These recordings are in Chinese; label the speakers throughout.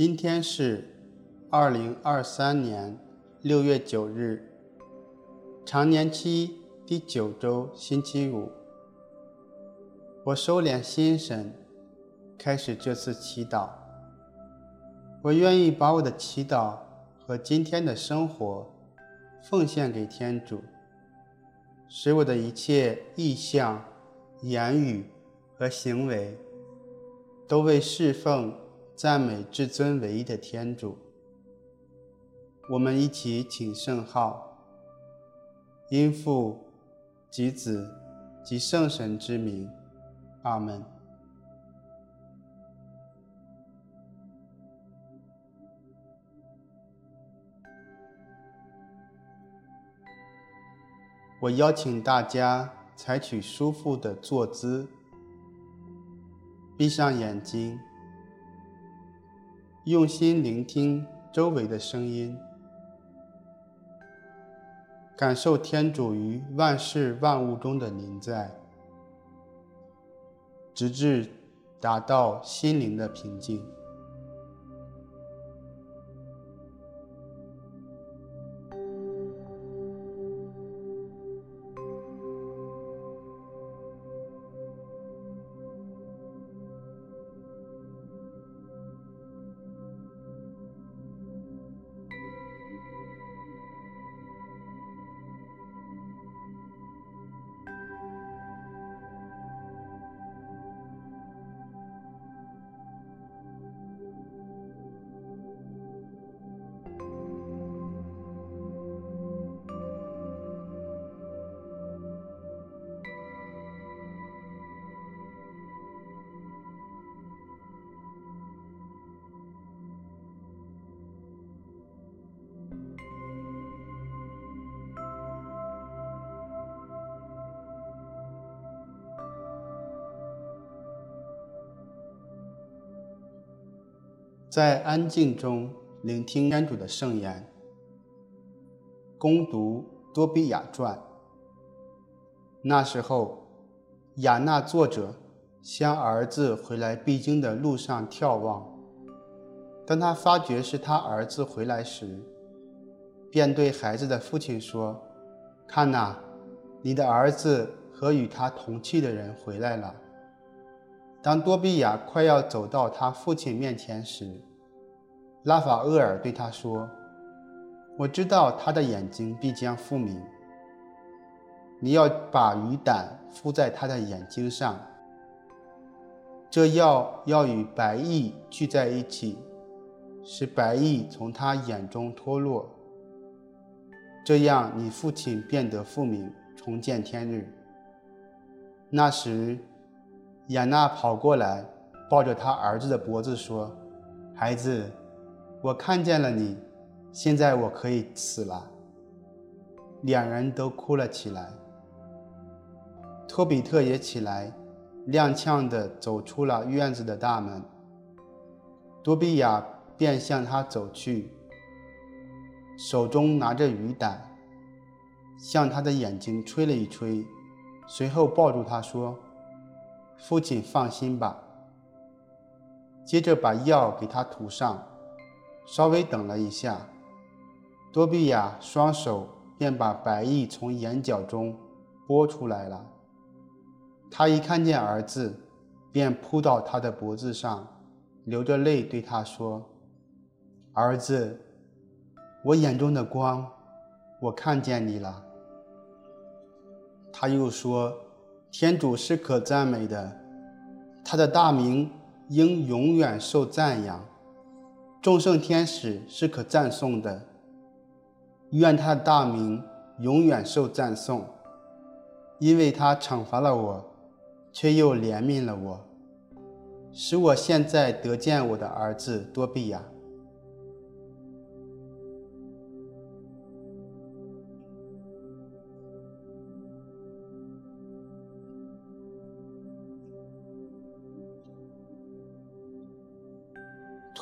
Speaker 1: 今天是二零二三年六月九日，常年期第九周星期五。我收敛心神，开始这次祈祷。我愿意把我的祈祷和今天的生活奉献给天主，使我的一切意向、言语和行为都为侍奉。赞美至尊唯一的天主，我们一起请圣号，因父及子及圣神之名，阿门。我邀请大家采取舒服的坐姿，闭上眼睛。用心聆听周围的声音，感受天主于万事万物中的临在，直至达到心灵的平静。在安静中聆听天主的圣言，攻读多比亚传。那时候，亚纳作者向儿子回来必经的路上眺望，当他发觉是他儿子回来时，便对孩子的父亲说：“看哪，你的儿子和与他同去的人回来了。”当多比亚快要走到他父亲面前时，拉法厄尔对他说：“我知道他的眼睛必将复明。你要把鱼胆敷在他的眼睛上，这药要与白液聚在一起，使白液从他眼中脱落。这样，你父亲便得复明，重见天日。”那时，亚娜跑过来，抱着他儿子的脖子说：“孩子，我看见了你，现在我可以死了。”两人都哭了起来。托比特也起来，踉跄地走出了院子的大门。多比亚便向他走去，手中拿着雨胆，向他的眼睛吹了一吹，随后抱住他说。父亲放心吧。接着把药给他涂上，稍微等了一下，多比亚双手便把白翼从眼角中拨出来了。他一看见儿子，便扑到他的脖子上，流着泪对他说：“儿子，我眼中的光，我看见你了。”他又说。天主是可赞美的，他的大名应永远受赞扬。众圣天使是可赞颂的，愿他的大名永远受赞颂，因为他惩罚了我，却又怜悯了我，使我现在得见我的儿子多比亚。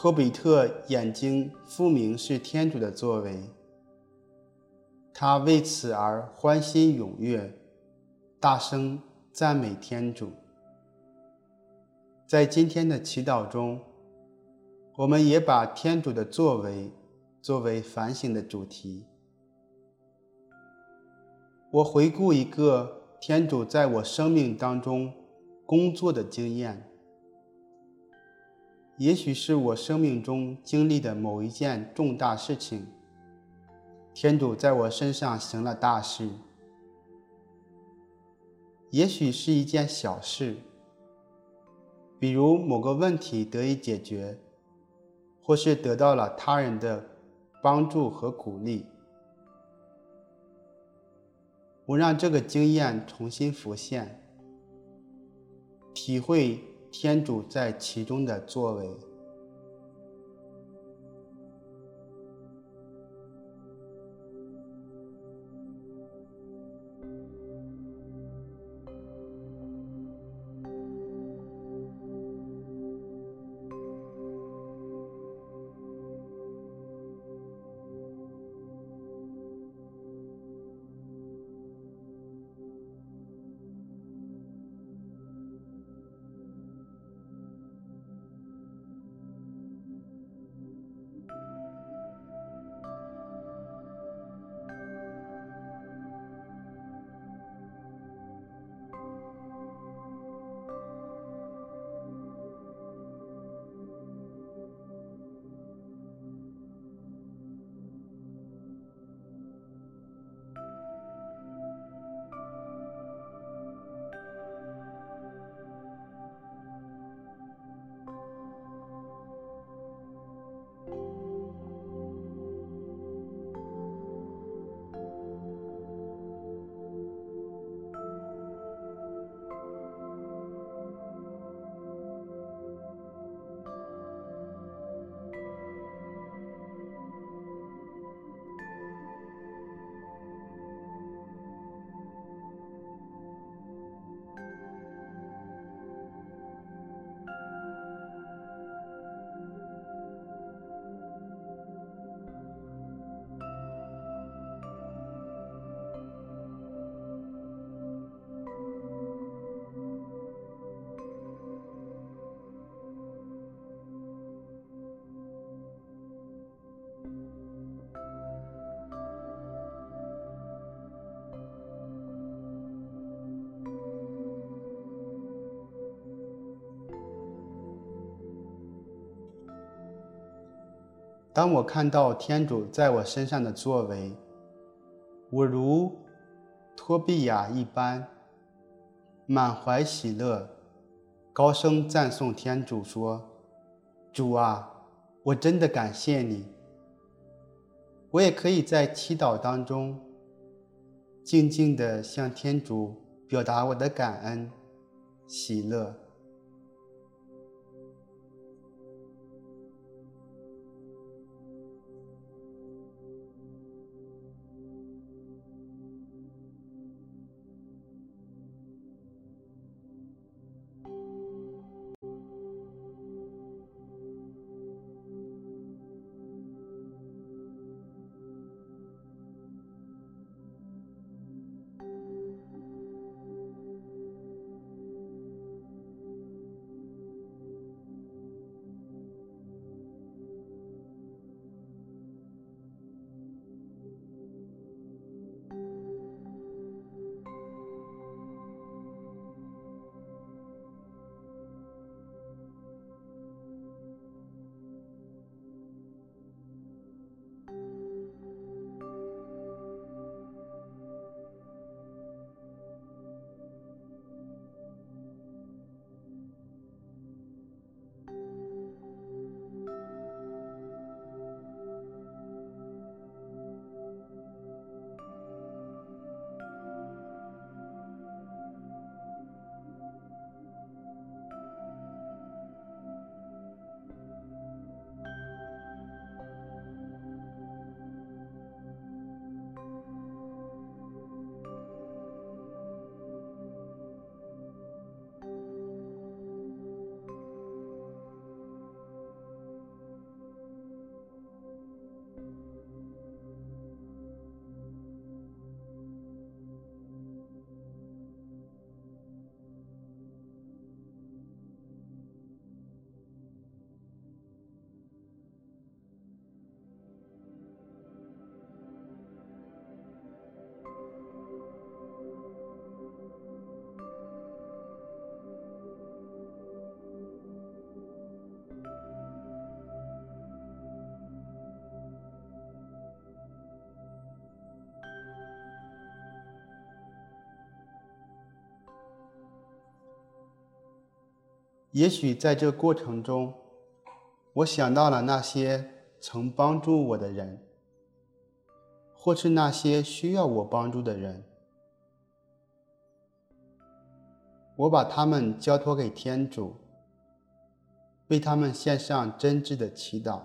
Speaker 1: 托比特眼睛复明是天主的作为，他为此而欢欣踊跃，大声赞美天主。在今天的祈祷中，我们也把天主的作为作为反省的主题。我回顾一个天主在我生命当中工作的经验，也许是我生命中经历的某一件重大事情，天主在我身上行了大事。也许是一件小事，比如某个问题得以解决，或是得到了他人的帮助和鼓励。我让这个经验重新浮现，体会天主在其中的作为。当我看到天主在我身上的作为，我如托比亚一般，满怀喜乐，高声赞颂天主说：“主啊，我真的感谢你。”我也可以在祈祷当中，静静地向天主表达我的感恩、喜乐。也许在这过程中，我想到了那些曾帮助我的人，或是那些需要我帮助的人，我把他们交托给天主，为他们献上真挚的祈祷。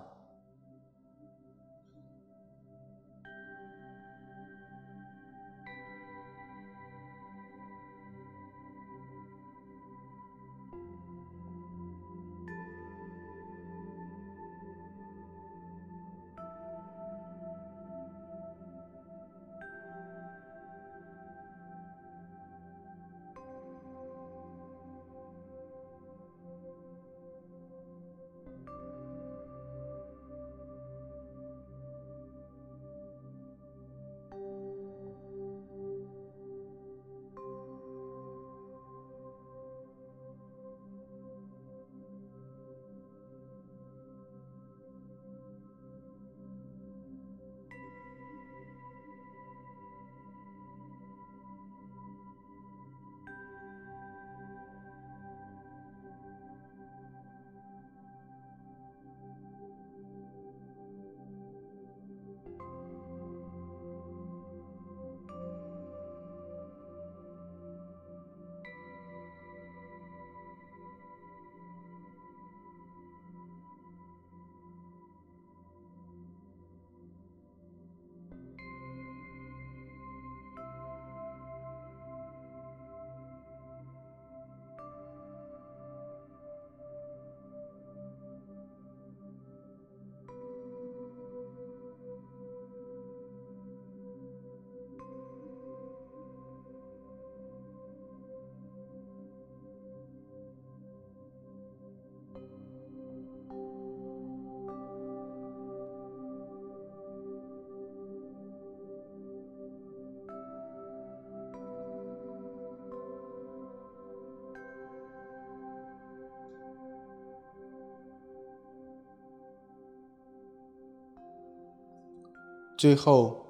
Speaker 1: 最后，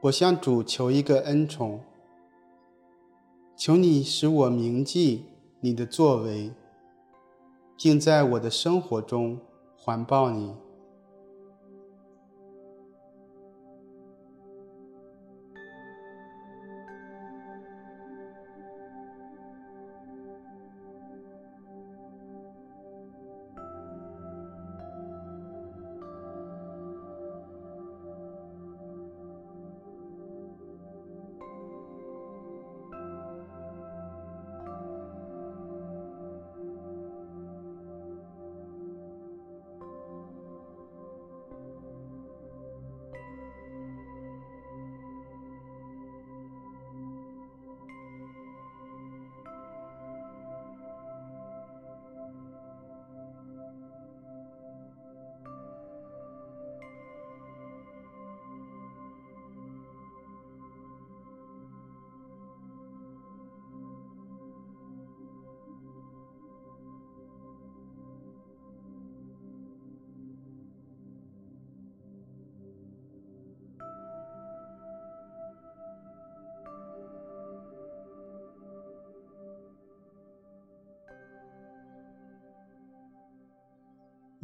Speaker 1: 我向主求一个恩宠，求你使我铭记你的作为，并在我的生活中环抱你。